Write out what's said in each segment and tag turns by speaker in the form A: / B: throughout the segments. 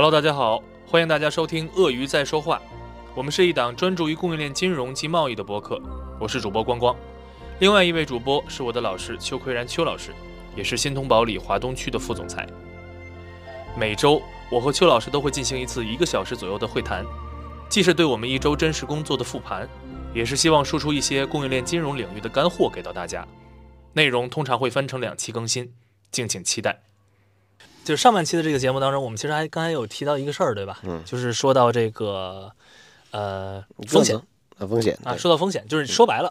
A: Hello，大家好，欢迎大家收听《鳄鱼在说话》，我们是一档专注于供应链金融及贸易的播客，我是主播光光，另外一位主播是我的老师邱奎然邱老师，也是新通宝里华东区的副总裁。每周我和邱老师都会进行一次一个小时左右的会谈，既是对我们一周真实工作的复盘，也是希望输出一些供应链金融领域的干货给到大家。内容通常会分成两期更新，敬请期待。就是上半期的这个节目当中，我们其实还刚才有提到一个事儿，对吧？
B: 嗯
A: 就是说到这个呃风险
B: 啊，风险
A: 啊，说到风险，就是说白了，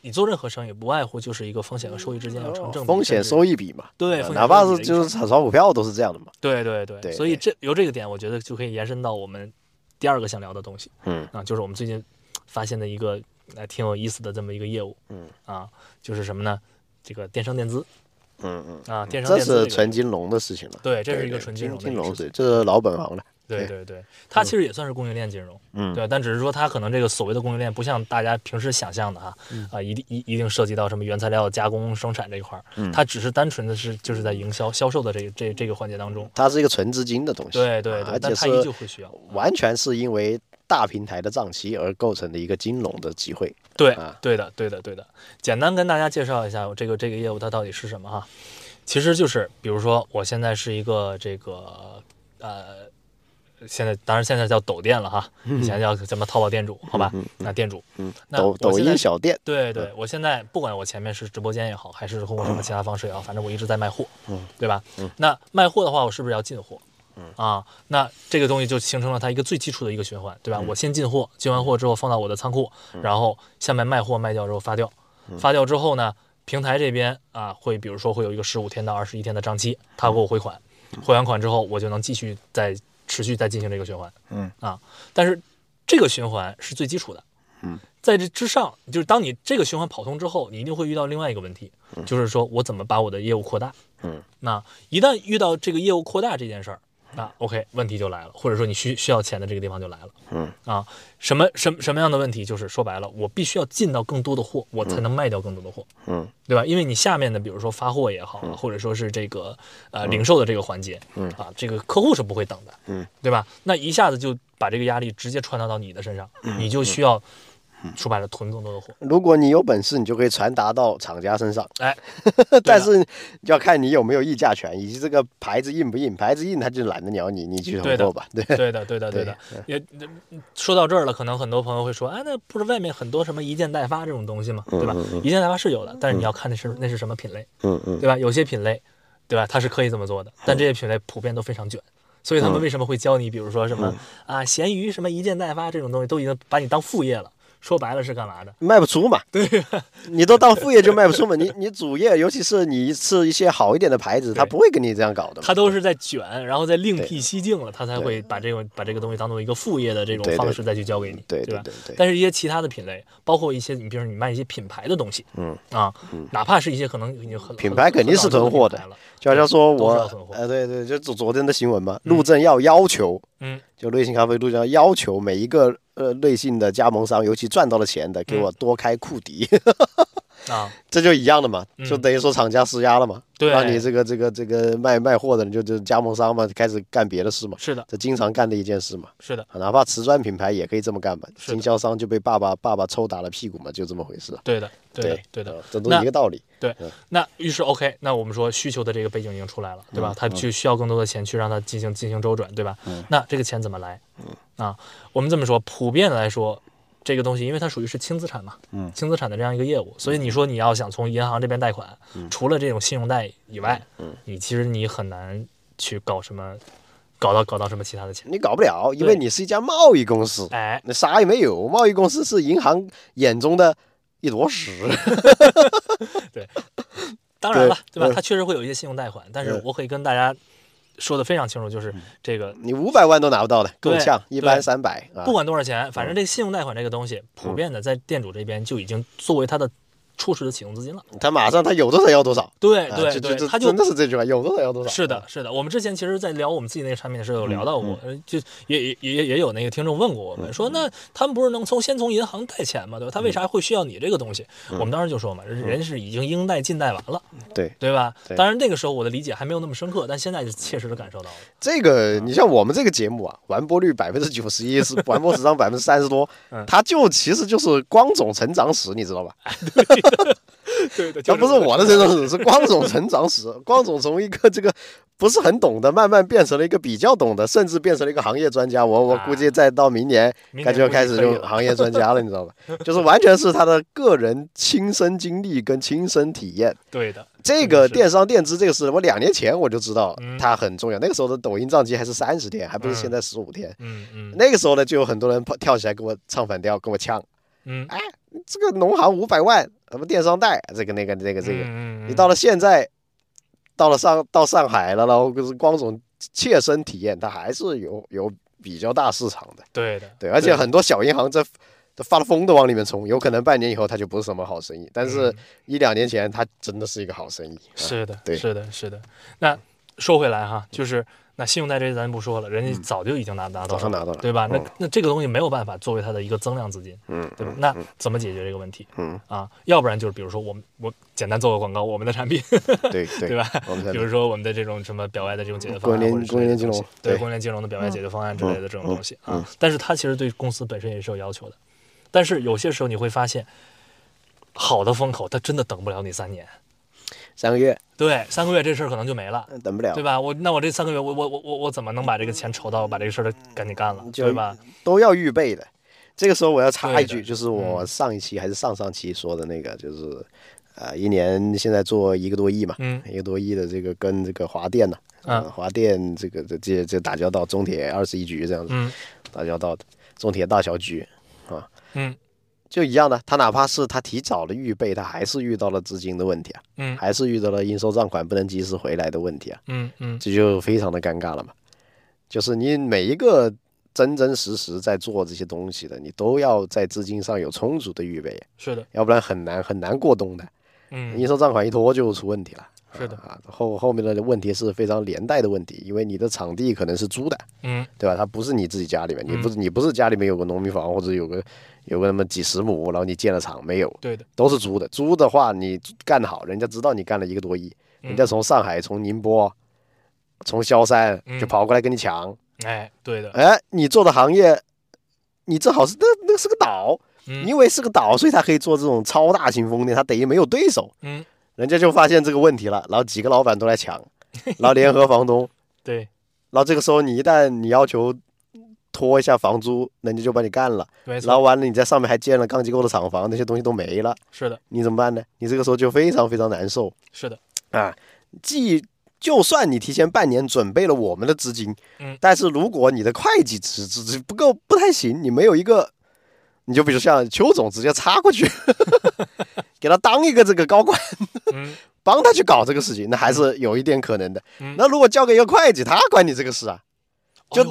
A: 你做任何生意不外乎就是一个风险和收益之间要成正比，
B: 风险收益比嘛，啊
A: 对
B: 哪怕是就是炒炒股票都是这样的嘛。
A: 对对对，所以这由这个点，我觉得就可以延伸到我们第二个想聊的东西
B: 嗯
A: 啊，就是我们最近发现的一个呃挺有意思的这么一个业务
B: 嗯
A: 啊，就是什么呢？这个电商垫资
B: 嗯嗯，
A: 啊，电商
B: 这
A: 电资这
B: 是纯金融的事情了。
A: 对，这是一个纯金融的事情
B: 是这是老本行了。
A: 对对。对，它其实也算是供应链金融，
B: 嗯，
A: 对，但只是说它可能这个所谓的供应链不像大家平时想象的哈，
B: 嗯。
A: 啊，一定一一定涉及到什么原材料加工生产这一块儿，
B: 嗯。
A: 它只是单纯的是就是在营销销售的这个这这个环节当中，
B: 它是一个纯资金的东西。
A: 对对对，
B: 啊而且
A: 但它依旧会需要，
B: 完全是因为大平台的账期而构成的一个金融的机会。
A: 对
B: 啊
A: 对的对的对的，简单跟大家介绍一下这个这个业务它到底是什么哈，其实就是比如说我现在是一个这个呃。现在当然现在叫抖店了哈，以前叫什么淘宝店主，好吧？
B: 嗯
A: 那店主，
B: 嗯，
A: 那
B: 抖抖音小店。
A: 对对，我现在不管我前面是直播间也好，还是通过什么其他方式也好，反正我一直在卖货，
B: 嗯，
A: 对吧？
B: 嗯，
A: 那卖货的话，我是不是要进货？
B: 嗯
A: 啊，那这个东西就形成了它一个最基础的一个循环，对吧？
B: 嗯。
A: 我先进货，进完货之后放到我的仓库，然后下面卖货卖掉之后发掉，
B: 嗯。
A: 发掉之后呢，平台这边啊会比如说会有一个十五天到二十一天的账期，他给我汇款，汇完款之后我就能继续再持续再进行这个循环，
B: 嗯。
A: 啊，但是这个循环是最基础的，
B: 嗯，
A: 在这之上，就是当你这个循环跑通之后，你一定会遇到另外一个问题，就是说我怎么把我的业务扩大，
B: 嗯，
A: 那一旦遇到这个业务扩大这件事儿，那 OK 问题就来了，或者说你需需要钱的这个地方就来了，
B: 嗯
A: 啊，什么什么什么样的问题？就是说白了，我必须要进到更多的货，我才能卖掉更多的货，
B: 嗯
A: 对吧？因为你下面的，比如说发货也好，或者说是这个呃零售的这个环节，
B: 嗯
A: 啊，这个客户是不会等的，
B: 嗯，
A: 对吧？那一下子就把这个压力直接传导到你的身上，
B: 嗯
A: 你就需要说白了囤更多的货。
B: 如果你有本事，你就可以传达到厂家身上。
A: 哎，
B: 但是要看你有没有议价权，以及这个牌子硬不硬。牌子硬，他就懒得鸟你，你去囤货吧。对，
A: 对的，对的，对的。也说到这儿了，可能很多朋友会说，哎，那不是外面很多什么一件代发这种东西吗？对吧？一件代发是有的，但是你要看那是那是什么品类，
B: 嗯嗯
A: 对吧？有些品类，对吧？它是可以这么做的，但这些品类普遍都非常卷。所以他们为什么会教你，比如说什么、啊，闲鱼什么一件代发这种东西，都已经把你当副业了。说白了是干嘛的？
B: 卖不出嘛。对，你都当副业就卖不出嘛。你你主业，尤其是你是一些好一点的牌子，他不会跟你这样搞的。
A: 他都是在卷，然后再另辟蹊径了，他才会把这个把这个东西当做一个副业的这种方式再去交给你，
B: 对
A: 吧？
B: 对对对。
A: 但是，一些其他的品类，包括一些你比如说你卖一些品牌的东西，
B: 嗯
A: 啊，哪怕是一些可能很
B: 品牌肯定是囤货的就好像说我呃，对对，就昨昨天的新闻嘛，陆正要要求，
A: 嗯，
B: 就瑞幸咖啡陆正要要求每一个呃瑞幸的加盟商，尤其赚到了钱的，给
A: 嗯。
B: 我多开库迪，
A: 啊，
B: 这就一样的嘛，
A: 嗯。
B: 就等于说厂家施压了嘛，
A: 对。
B: 让你这个这个这个卖卖货的人就就加盟商嘛，开始干别的事嘛，
A: 是的，
B: 这经常干的一件事嘛，
A: 是的，
B: 啊哪怕瓷砖品牌也可以这么干嘛，经销商就被爸爸爸爸抽打了屁股嘛，就这么回事，
A: 对的，对，对的。
B: 呃这都一个道理，对
A: 那于是 OK，那我们说需求的这个背景已经出来了，
B: 嗯。
A: 对吧？他去需要更多的钱去让他进行进行周转，对吧？那这个钱怎么来？
B: 嗯。
A: 啊，我们这么说，普遍来说，这个东西因为它属于是轻资产嘛，
B: 嗯。
A: 轻资产的这样一个业务，所以你说你要想从银行这边贷款，除了这种信用贷以外，
B: 嗯。
A: 你其实你很难去搞什么，搞到搞到什么其他的钱。
B: 你搞不了，因为你是一家贸易公司，
A: 哎，
B: 那啥也没有，贸易公司是银行眼中的一坨屎。对。
A: 当然了，对。吧？它确实会有一些信用贷款，但是我可以跟大家说的非常清楚，就是这个
B: 你五百万都拿不到的，够呛，一般三百啊。
A: 不。管多少钱，反正这个信用贷款这个东西，普遍的在店主这边就已经作为他的初始的启动资金了。
B: 他马上他有多少要多少，
A: 对对对，他就
B: 真的是这句话，有多少要多少。
A: 是的，是的。我们之前其实，在聊我们自己那个产品的时候，有聊到
B: 嗯
A: 过，呃就也也也也有那个听众问过我们，说那他们不是能从先从银行贷钱吗？对吧？他为啥会需要你这个东西？
B: 嗯
A: 我们当时就说嘛，人人是已经应贷尽贷完了，
B: 对
A: 对吧？
B: 对
A: 当然那个时候我的理解还没有那么深刻，但现在就切实的感受到了。
B: 这个，你像我们这个节目啊，完播率百分之九十一，是完播时长百分之三十多
A: 嗯，
B: 它就其实就是光总成长史，你知道吧？
A: 对对
B: 它不是我的成长史，是光总成长史。光总从一个这个不是很懂的，慢慢变成了一个比较懂的，甚至变成了一个行业专家。我我估计再到明年，他就要开始就行业专家了，你知道吧？就是完全是他的个人亲身经历跟亲身体验。
A: 对的，
B: 这个电商电资这个事，我两年前我就知道
A: 嗯
B: 它很重要。那个时候的抖音账期还是三十天，还不是
A: 嗯
B: 现在十五天。
A: 嗯嗯
B: 那个时候呢，就有很多人跑跳起来跟我唱反调，跟我呛。
A: 嗯，哎
B: 这个农行五百万，什么电商贷，这个那个那个这个，
A: 嗯
B: 你到了现在，到了上到上海了，然后就是光总切身体验，它还是有有比较大市场的。
A: 对的，
B: 对，而且很多小银行在都发了疯的往里面冲，有可能半年以后它就不是什么好生意，但是
A: 嗯
B: 一两年前它真的是一个好生意。啊
A: 是的，
B: 对
A: 是的，是的。那说回来哈，就是那信用贷这些咱不说了，人家早就已经拿拿到了，
B: 嗯早上拿到了，
A: 对吧？那
B: 嗯
A: 那这个东西没有办法作为它的一个增量资金，
B: 嗯
A: 对吧？那怎么解决这个问题
B: 嗯，
A: 啊？要不然就是比如说我们我简单做个广告，我们的产品，
B: 对对
A: 对吧？比如说我们的这种什么表外的这种解决方案，
B: 供应链
A: 或者之
B: 供应链金融对
A: 对供应链金融的表外解决方案之类的这种东西
B: 嗯
A: 啊。但是它其实对公司本身也是有要求的。但是有些时候你会发现，好的风口它真的等不了你三年，
B: 三个月
A: 对，三个月这事儿可能就没了。
B: 等不了
A: 对，吧？我那我这三个月，我我我我我怎么能把这个钱筹到，把这个事儿赶紧干了，对吧？
B: 都要预备的。这个时候我要插一句，就是我上一期还是上上期说的那个，就是呃，一年现在做一个多亿嘛，
A: 嗯
B: 一个多亿的这个跟这个华电呢、
A: 嗯
B: 呃华电这个这这这打交道，中铁二十一局这样子
A: 嗯
B: 打交道的，中铁大小局啊
A: 嗯
B: 就一样的，他哪怕是他提早的预备，他还是遇到了资金的问题啊，
A: 嗯
B: 还是遇到了应收账款不能及时回来的问题啊，
A: 嗯嗯
B: 这就非常的尴尬了嘛。就是你每一个真真实实在做这些东西的，你都要在资金上有充足的预备，
A: 是的，
B: 要不然很难很难过冬的。
A: 嗯
B: 应收账款一拖就出问题了。
A: 是的
B: 啊，后后面的问题是非常连带的问题，因为你的场地可能是租的，
A: 嗯
B: 对吧？它不是你自己家里面，你不是你不是家里面有个农民房或者有个有个那么几十亩，然后你建了厂没有，
A: 对的，
B: 都是租的。租的话，你干得好，人家知道你干了一个多亿，人家从上海、从宁波、从萧山
A: 嗯
B: 就跑过来跟你抢，
A: 哎，对的，
B: 哎，你做的行业，你正好是那那是个岛，
A: 嗯
B: 因为是个岛，所以他可以做这种超大型风电，他等于没有对手。
A: 嗯
B: 人家就发现这个问题了，然后几个老板都来抢，然后联合房东，
A: 对，
B: 然后这个时候你一旦你要求拖一下房租，人家就把你干了，然后完了你在上面还建了钢结构的厂房，那些东西都没了，
A: 是的，
B: 你怎么办呢？你这个时候就非常非常难受
A: 是的，
B: 啊！既就算你提前半年准备了我们的资金，
A: 嗯
B: 但是如果你的会计资质不够不太行，你没有一个，你就比如像邱总直接插过去，给他当一个这个高管。
A: 嗯
B: 帮他去搞这个事情，那还是有一点可能的。
A: 嗯
B: 那如果交给一个会计，他管你这个事啊，就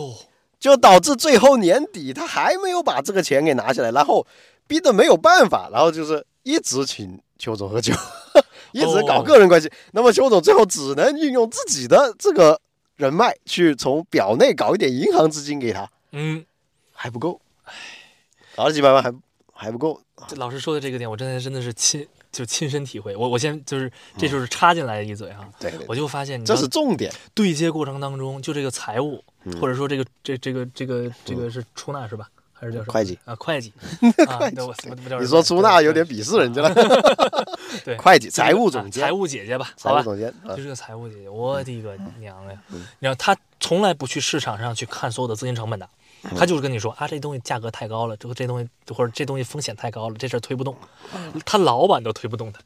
B: 就导致最后年底他还没有把这个钱给拿下来，然后逼得没有办法，然后就是一直请邱总喝酒，一直搞个人关系。那么邱总最后只能运用自己的这个人脉去从表内搞一点银行资金给他，
A: 嗯，
B: 还不够，搞了几百万还还不够。
A: 这老师说的这个点，我真的真的是亲就亲身体会。我我先就是这就是插进来一嘴哈，
B: 对对，
A: 我就发现你
B: 这是重点。
A: 对接过程当中，就这个财务
B: 嗯
A: 或者说这个这这个这个这个是出纳是吧？还是叫什么？
B: 会计
A: 啊，会计 啊，对我我我叫
B: 你说出纳有点鄙视人家了，
A: 对
B: 会计、财务总监
A: 啊财、务姐姐吧，好吧，
B: 财务总监啊
A: 就，是个财务姐姐，我的个娘呀！
B: 嗯
A: 你知道她从来不去市场上去看所有的资金成本的，
B: 嗯
A: 她就是跟你说啊，这东西价格太高了，这东西或者这东西风险太高了，这事儿推不动，他老板都推不动他，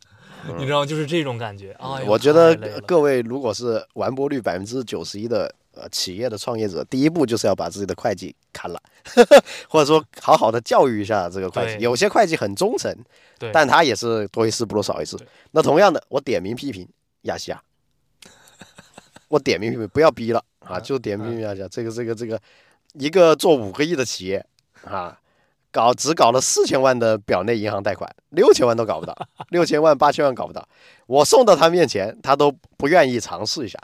A: 你知道吗？就是这种感觉。哎，
B: 我觉得各位如果是完播率百分之九十一的呃企业的创业者，第一步就是要把自己的会计砍了，或者说好好的教育一下这个会计。有些会计很忠诚，
A: 对，
B: 但他也是多一事不如少一事。那同样的，我点名批评亚细亚，我点名批评，不要逼了啊，就点名批评亚细亚。这个这个这个，一个做五个亿的企业啊，搞只搞了四千万的表内银行贷款，六千万都搞不到，六千万八千万搞不到，我送到他面前，他都不愿意尝试一下。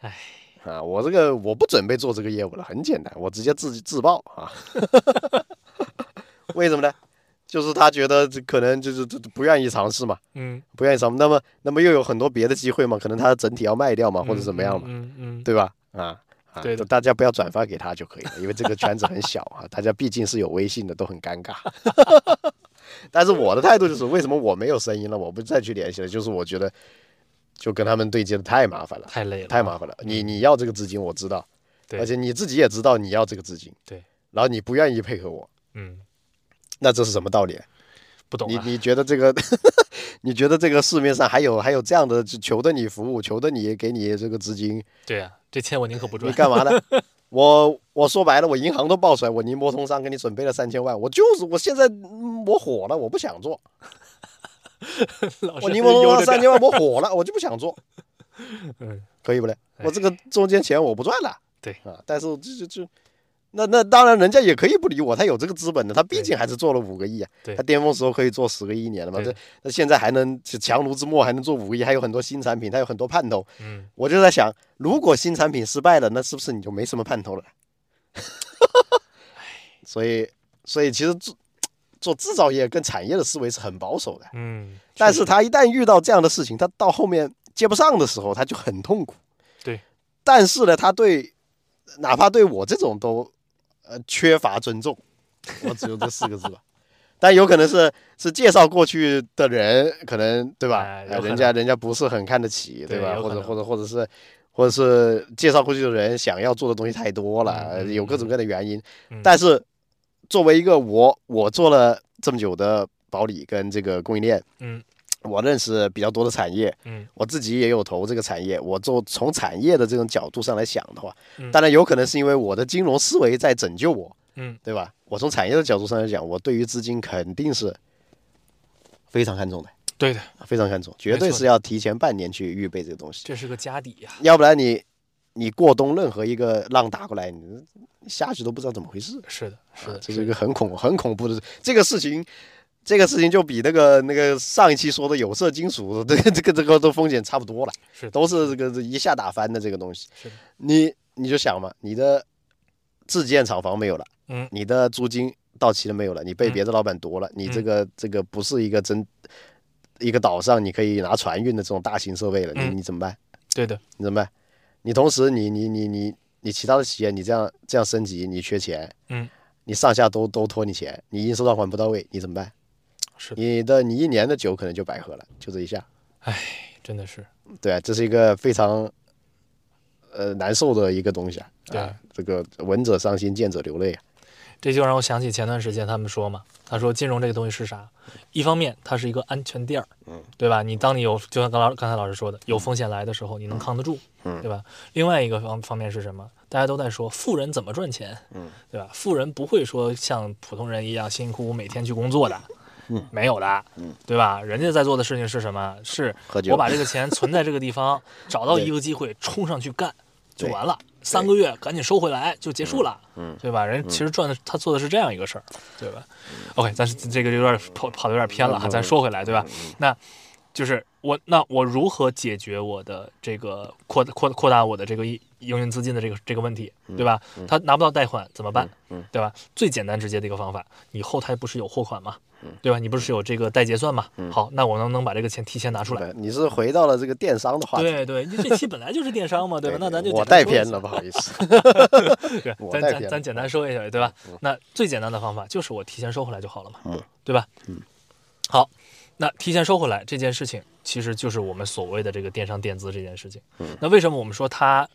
A: 唉，
B: 啊，我这个我不准备做这个业务了，很简单，我直接自自爆啊。为什么呢？就是他觉得这可能就是不愿意尝试嘛，
A: 嗯，
B: 不愿意尝试，那么那么又有很多别的机会嘛，可能他整体要卖掉嘛，或者怎么样嘛，
A: 嗯嗯，
B: 对吧？啊。啊。
A: 对的。
B: 大家不要转发给他就可以了，因为这个圈子很小啊，大家毕竟是有微信的，都很尴尬。但是我的态度就是，为什么我没有声音了，我不再去联系了，就是我觉得就跟他们对接的太麻烦了，
A: 太累了，
B: 太麻烦了。你你要这个资金，我知道，
A: 对。
B: 而且你自己也知道你要这个资金，
A: 对，
B: 然后你不愿意配合我，
A: 嗯，
B: 那这是什么道理？
A: 不懂啊，
B: 你觉得这个，你觉得这个市面上还有还有这样的求的你服务，求的你给你这个资金，
A: 对啊，这钱我宁可不赚，
B: 你干嘛呢？我我说白了，我银行都报出来，我宁波通商给你准备了三千万，我就是我现在嗯我火了，我不想做，我宁波通商三千万 我火了，我就不想做，
A: 嗯，
B: 可以不嘞？
A: 哎
B: 我这个中间钱我不赚了，
A: 对
B: 啊，但是这这这。那那当然，人家也可以不理我，他有这个资本的，他毕竟还是做了五个亿啊。
A: 对
B: 他巅峰时候可以做十个亿一年的嘛。
A: 对
B: 这那现在还能强弩之末还能做五个亿，还有很多新产品，他有很多盼头。
A: 嗯，
B: 我就在想，如果新产品失败了，那是不是你就没什么盼头了？所以，所以其实做做制造业跟产业的思维是很保守的，
A: 嗯，
B: 但是他一旦遇到这样的事情，他到后面接不上的时候，他就很痛苦。
A: 对，
B: 但是呢，他对哪怕对我这种都呃缺乏尊重，我只有这四个字吧。但有可能是是介绍过去的人，可能对吧？人家人家不是很看得起，对吧？或者或者或者是或者是介绍过去的人想要做的东西太多了，有各种各样的原因。
A: 嗯
B: 但是作为一个我我做了这么久的保理跟这个供应链，
A: 嗯
B: 我认识比较多的产业，
A: 嗯
B: 我自己也有投这个产业。我做从产业的这种角度上来想的话，
A: 嗯
B: 当然有可能是因为我的金融思维在拯救我，
A: 嗯，
B: 对吧？我从产业的角度上来讲，我对于资金肯定是非常看重的，
A: 对的，
B: 非常看重，绝对是要提前半年去预备这个东西，
A: 这是个家底呀，
B: 要不然你你过冬任何一个浪打过来，你下去都不知道怎么回事。
A: 是的，是的，
B: 这是一个很恐很恐怖的这个事情，这个事情就比那个那个上一期说的有色金属 这个这个这个都风险差不多了，
A: 是
B: 都是这个一下打翻的这个东西。
A: 是的，
B: 你你就想嘛，你的自建厂房没有了，
A: 嗯
B: 你的租金到期了没有了，你被
A: 嗯
B: 别的老板夺了，你这个这个不是一个真一个岛上你可以拿船运的这种大型设备了，你
A: 嗯
B: 你怎么办？
A: 对的，
B: 你怎么办？你同时你你你你你其他的企业你这样这样升级，你缺钱，
A: 嗯，
B: 你上下都都拖你钱，你应收账款不到位，你怎么办？你的你一年的酒可能就白喝了，就这一下。
A: 唉真的是，
B: 对啊，这是一个非常呃难受的一个东西啊。
A: 对
B: 啊，这个闻者伤心，见者流泪啊。
A: 这就让我想起前段时间他们说嘛，他说金融这个东西是啥？一方面它是一个安全垫儿，
B: 嗯，
A: 对吧？你当你有就像刚老刚才老师说的，有风险来的时候，你能扛得住，
B: 嗯
A: 对吧？另外一个方方面是什么？大家都在说富人怎么赚钱，
B: 嗯，
A: 对吧？富人不会说像普通人一样辛辛苦苦每天去工作的，
B: 嗯，
A: 没有的，
B: 嗯，
A: 对吧？人家在做的事情是什么？是我把这个钱存在这个地方，找到一个机会冲上去干就完了，三个月赶紧收回来就结束了，
B: 嗯。
A: 对吧？人其实赚的他做的是这样一个事儿，对吧？OK，但是这个有点跑跑的有点偏了哈，说回来，对吧？那就是我那我如何解决我的这个扩扩扩大我的这个营营运资金的这个这个问题，对吧？他拿不到贷款怎么办？
B: 嗯
A: 对吧？最简单直接的一个方法，你后台不是有货款吗？
B: 嗯
A: 对吧？你不是有这个代结算吗？好，那我能不能把这个钱提前拿出来？
B: 你是回到了这个电商的话题。
A: 对对，你这期本来就是电商嘛，对吧？那咱就
B: 我带偏了，不好意思。
A: 对，咱咱咱简单说一下，对吧？那最简单的方法就是我提前收回来就好了嘛，
B: 嗯
A: 对吧？嗯，好，那提前收回来这件事情，其实就是我们所谓的这个电商垫资这件事情。
B: 嗯
A: 那为什么我们说它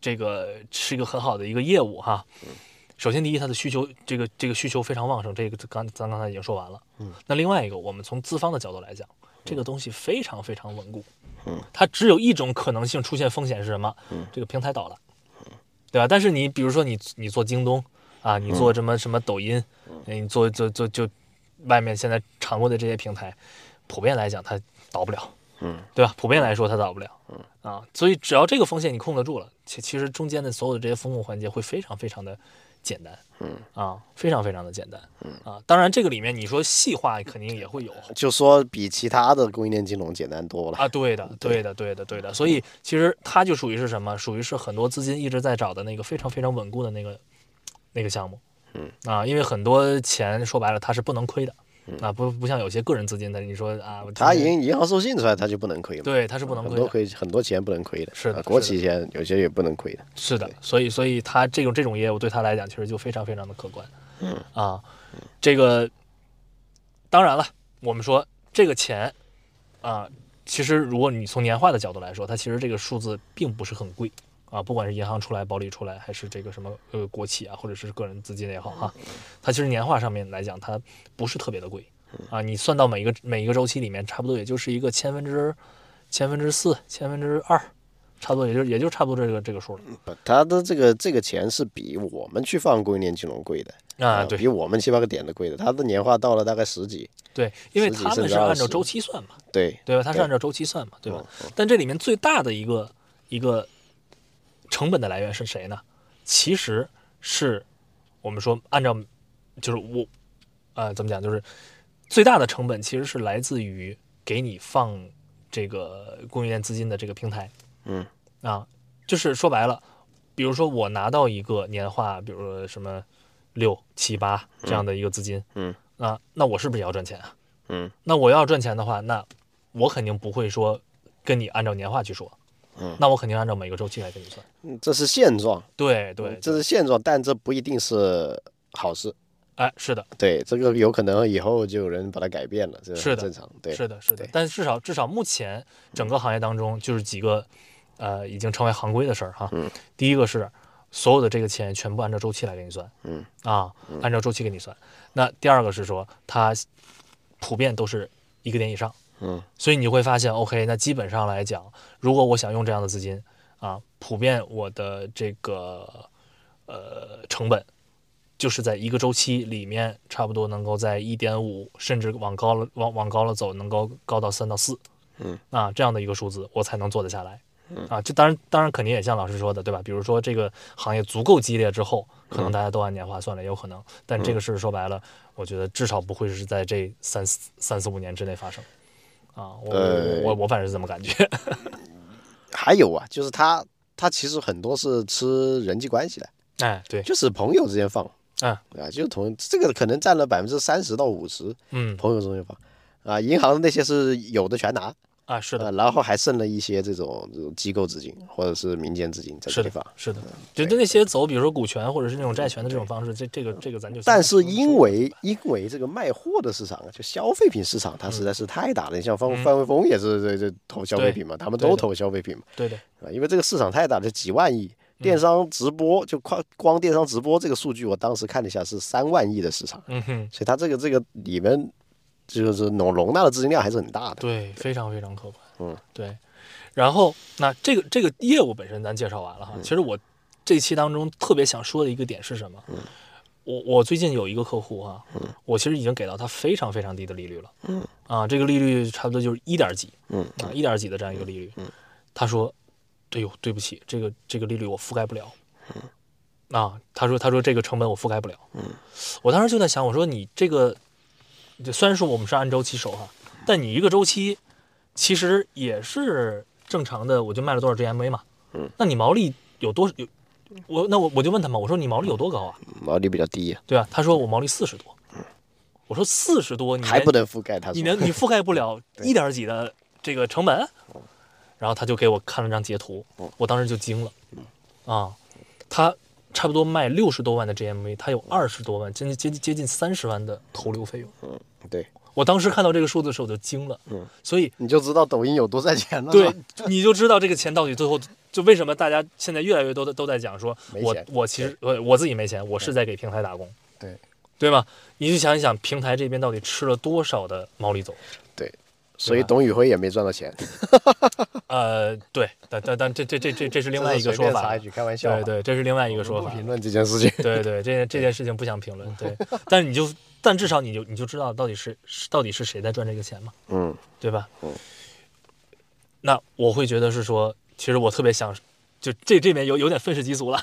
A: 这个是一个很好的一个业务哈？
B: 嗯
A: 首先，第一，它的需求这个这个需求非常旺盛，这个刚咱刚才已经说完了。
B: 嗯，
A: 那另外一个，我们从资方的角度来讲，这个东西非常非常稳固。
B: 嗯，
A: 它只有一种可能性出现风险是什么？
B: 嗯，
A: 这个平台倒了。对吧？但是你比如说你你做京东啊，你做什么什么抖音，哎你做做做就外面现在常规的这些平台，普遍来讲它倒不了，
B: 嗯，
A: 对吧？普遍来说它倒不了，嗯。啊，所以只要这个风险你控得住了，其其实中间的所有的这些风控环节会非常非常的简单，
B: 嗯。
A: 啊，非常非常的简单，嗯。啊，当然这个里面你说细化肯定也会有
B: 就说比其他的供应链金融简单多了。
A: 啊，对的，对的，对的，对的，所以其实它就属于是什么？属于是很多资金一直在找的那个非常非常稳固的那个那个项目，
B: 嗯
A: 啊，因为很多钱说白了它是不能亏的。啊，不不像有些个人资金的，你说啊，
B: 他银银行授信出来，他就不能亏嘛。
A: 对它是不能
B: 很多
A: 亏的，
B: 很多钱不能亏的。
A: 是的
B: 啊国企钱有些也不能亏的。
A: 是的，所以所以它这种这种业务对他来讲，其实就非常非常的可观。嗯啊，这个当然了，我们说这个钱啊，其实如果你从年化的角度来说，它其实这个数字并不是很贵啊，不管是银行出来、保理出来，还是这个什么呃国企啊，或者是个人资金也好哈，它其实年化上面来讲，它不是特别的贵啊。你算到每一个每一个周期里面，差不多也就是一个千分之千分之四、千分之二，差不多也就也就差不多这个这个数了。
B: 不他的这个这个钱是比我们去放供应链金融贵的
A: 啊，
B: 呃
A: 对
B: 比我们七八个点的贵的。它的年化到了大概十几，
A: 对，因为
B: 十几
A: 他
B: 甚至二十
A: 们是按照周期算嘛，
B: 对
A: 对吧？它是按照周期算嘛，对吧？
B: 嗯
A: 但这里面最大的一个一个成本的来源是谁呢？其实是我们说按照就是我呃怎么讲，就是最大的成本其实是来自于给你放这个供应链资金的这个平台，
B: 嗯
A: 啊，就是说白了，比如说我拿到一个年化，比如说什么六七八这样的一个资金，
B: 嗯
A: 啊，那我是不是也要赚钱啊？
B: 嗯
A: 那我要赚钱的话，那我肯定不会说跟你按照年化去说，
B: 嗯
A: 那我肯定按照每个周期来给你算。
B: 嗯这是现状，
A: 对对，
B: 这是现状，但这不一定是好事。
A: 哎，是的，
B: 对，这个有可能以后就有人把它改变了，这
A: 是的
B: 正常。对，
A: 是的，是的。但至少至少目前整个行业当中，就是几个呃已经成为行规的事儿哈。
B: 嗯
A: 第一个是所有的这个钱全部按照周期来给你算，
B: 嗯
A: 啊，按照周期给你算。那第二个是说它普遍都是一个点以上，
B: 嗯
A: 所以你会发现，OK，那基本上来讲，如果我想用这样的资金啊，普遍我的这个呃成本，就是在一个周期里面，差不多能够在一点五，甚至往高了往往高了走，能够高到三到四，
B: 嗯
A: 啊这样的一个数字，我才能做得下来。啊，这当然当然肯定也像老师说的，对吧？比如说这个行业足够激烈之后，可能大家都按年化算了，也有可能。但这个事说白了，我觉得至少不会是在这三四三四五年之内发生。啊，我
B: 呃
A: 我我反正是这么感觉。
B: 还有啊，就是他他其实很多是吃人际关系的，
A: 哎，对，
B: 就是朋友之间放，
A: 嗯。
B: 啊，就是同这个可能占了百分之三十到五十，
A: 嗯。
B: 朋友之间放。啊，银行那些是有的全拿，
A: 啊，是的
B: 呃，，然后还剩了一些这种这种机构资金或者是民间资金在这里放。，
A: 是的，就就那些走，比如说股权或者是那种债权的这种方式，这这个这个咱就。
B: 但是因为因为这个卖货的市场啊，就消费品市场，它实在是太大了。你像范
A: 嗯
B: 范伟峰也是这这投消费品嘛，他们都投消费品嘛，
A: 对的，
B: 啊，因为这个市场太大就，几万亿。
A: 嗯
B: 电商直播就光光电商直播这个数据，我当时看了一下是三万亿的市场，
A: 嗯哼，
B: 所以它这个这个里面就是容容纳的资金量还是很大的。
A: 对，非常非常可观。
B: 嗯，
A: 对。然后那这个这个业务本身咱介绍完了哈，其实我这期当中特别想说的一个点是什么？我我最近有一个客户哈，我其实已经给到他非常非常低的利率了。
B: 嗯
A: 啊，这个利率差不多就是一点几
B: 嗯
A: 啊，一点几的这样一个利率。嗯他说：“哎呦，对不起，这个这个利率我覆盖不了。”啊，他说他说这个成本我覆盖不了。嗯我当时就在想，我说你这个，就虽然说我们是按周期收哈，但你一个周期其实也是正常的，我就卖了多少 GMV 嘛。
B: 嗯，
A: 那你毛利有多有？我那我我就问他嘛，我说你毛利有多高啊？
B: 毛利比较低，
A: 对吧？他说我毛利四十多。我说四十多，你
B: 还不能覆盖他。
A: 你能你覆盖不了 一点几的这个成本？然后他就给我看了张截图，我当时就惊了，啊，他差不多卖六十多万的 GMV，它有二十多万，接近接近接近三十万的投流费用。
B: 对，
A: 我当时看到这个数字的时候我就惊了，
B: 嗯
A: 所以
B: 你就知道抖音有多赚钱了。
A: 对，你就知道这个钱到底最后就为什么大家现在越来越多的都在讲说，我我其实我我自己没钱，我是在给平台打工，
B: 对
A: 对吗？你就想一想，平台这边到底吃了多少的毛利走？
B: 所以董宇辉也没赚到钱。
A: 呃，对，但但但这这这这这是另外一个说法
B: 开玩笑啊。
A: 对对，这是另外一个说法，
B: 不评论这件事情。
A: 对对，这这件事情不想评论，对，但是你就但至少你就你就知道到底是是到底是谁在赚这个钱嘛，
B: 嗯
A: 对吧？
B: 嗯
A: 那我会觉得是说，其实我特别想就这这边有有点愤世嫉俗了，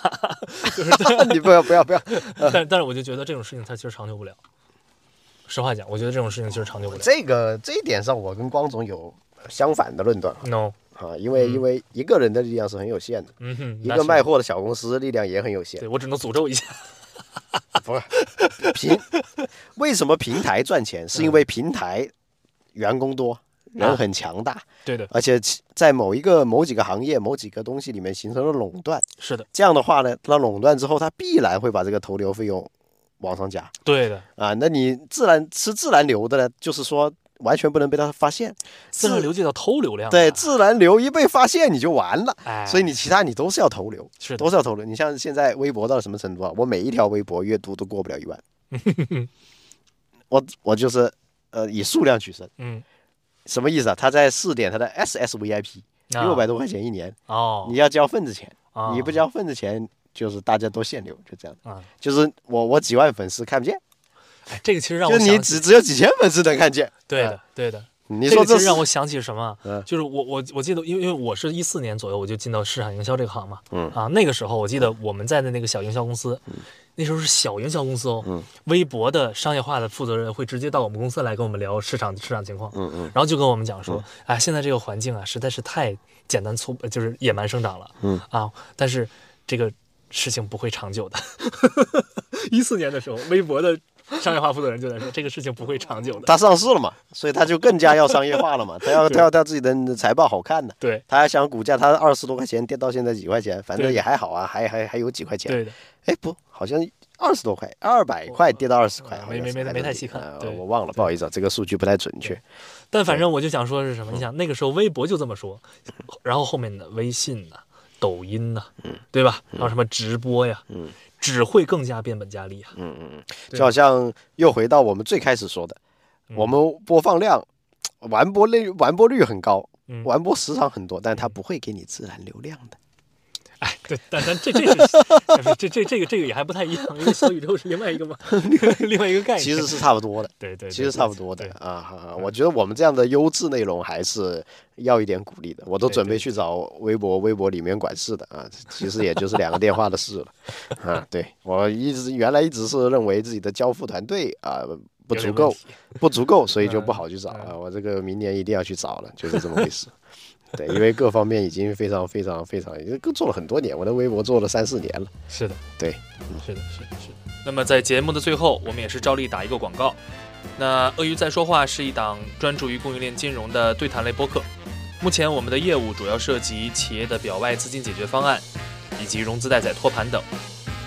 A: 就是
B: 你不要不要不要，
A: 但但是我就觉得这种事情它其实长久不了。实话讲，我觉得这种事情其实长久不了。
B: 这个这一点上，我跟光总有相反的论断
A: no，
B: 啊，因为因为一个人的力量是很有限的，
A: 嗯哼，
B: 一个卖货的小公司力量也很有限
A: 对。我只能诅咒一下。
B: 不是平，为什么平台赚钱？是因为平台员工多，人很强大，
A: 对的，
B: 而且在某一个某几个行业、某几个东西里面形成了垄断。
A: 是的，
B: 这样的话呢，那垄断之后，它必然会把这个投流费用往上加
A: 对的。
B: 啊。那你自然吃自然流的呢，就是说完全不能被他发现。
A: 自然流就叫偷流量啊。
B: 对，自然流一被发现你就完了。
A: 哎，
B: 所以你其他你都是要投流，
A: 是
B: 都是要投流。你像现在微博到什么程度啊？我每一条微博阅读都过不了一万，我我就是呃以数量取胜，
A: 嗯，
B: 什么意思啊？他在试点他的 SSVIP
A: 啊
B: 六百多块钱一年，
A: 哦，
B: 你要交份子钱，
A: 啊
B: 你不交份子钱就是大家都限流，就这样。
A: 啊，
B: 就是我我几万粉丝看不见，
A: 哎，这个其实让
B: 就你
A: 我想起
B: 只只有几千粉丝能看见。啊
A: 对的，对的。
B: 你说这
A: 让我想起什么就是我我我记得，因为因为我是一四年左右我就进到市场营销这个行嘛，
B: 嗯。
A: 啊，那个时候我记得我们在的那个小营销公司，那时候是小营销公司哦，
B: 嗯。
A: 微博的商业化的负责人会直接到我们公司来跟我们聊市场市场情况，
B: 嗯嗯。
A: 然后就跟我们讲说，哎，现在这个环境啊实在是太简单粗，就是野蛮生长了，
B: 嗯。
A: 啊，但是这个事情不会长久的。一四年的时候，微博的商业化负责人就在说，这个事情不会长久的。
B: 他上市了嘛，所以他就更加要商业化了嘛，他要他要他自己的财报好看的。
A: 对
B: 他还想股价，他二十多块钱跌到现在几块钱，反正也还好啊，还还还有几块钱。
A: 对的，
B: 哎，不，好像二十多块，二百块跌到二十块，
A: 啊
B: 好像
A: 没没没没太
B: 是还能跌
A: 细看
B: 我忘了，不好意思啊，这个数据不太准确。
A: 但反正我就想说是什么？你想那个时候微博就这么说，然后后面的微信呐、抖音呐、对吧？还有什么直播呀，
B: 嗯。
A: 只会更加变本加厉啊。
B: 嗯嗯嗯，就好像又回到我们最开始说的，
A: 嗯。
B: 我们播放量、完播率、完播率很高，
A: 嗯。
B: 完播时长很多，但它不会给你自然流量的。
A: 哎，对，但但这这是这这这个这个也还不太一样，因为小宇宙是另外一个嘛，另外一个概念。
B: 其实是差不多的。
A: 对对，对
B: 其实差不多的啊我觉得我们这样的优质内容还是要一点鼓励的。我都准备去找微博，微博里面管事的啊，其实也就是两个电话的事了 啊。对我一直原来一直是认为自己的交付团队啊不足够不足够，所以就不
A: 嗯
B: 好去找啊。
A: 嗯
B: 我这个明年一定要去找了，就是这么回事。对，因为各方面已经非常非常非常，已经做了很多年，我的微博做了三四年了。
A: 是的，
B: 对，
A: 是的，是的，是的。
C: 那么在节目的最后，我们也是照例打一个广告。那鳄鱼在说话是一档专注于供应链金融的对谈类播客。目前我们的业务主要涉及企业的表外资金解决方案，以及融资代载托盘等。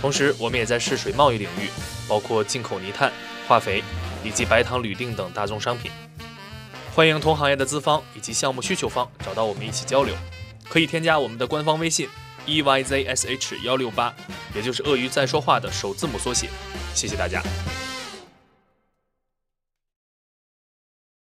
C: 同时，我们也在试水贸易领域，包括进口泥炭、化肥以及白糖、铝锭等大宗商品。欢迎同行业的资方以及项目需求方找到我们一起交流，可以添加我们的官方微信 e y z s h 幺六八，也就是鳄鱼在说话的首字母缩写。谢谢大家。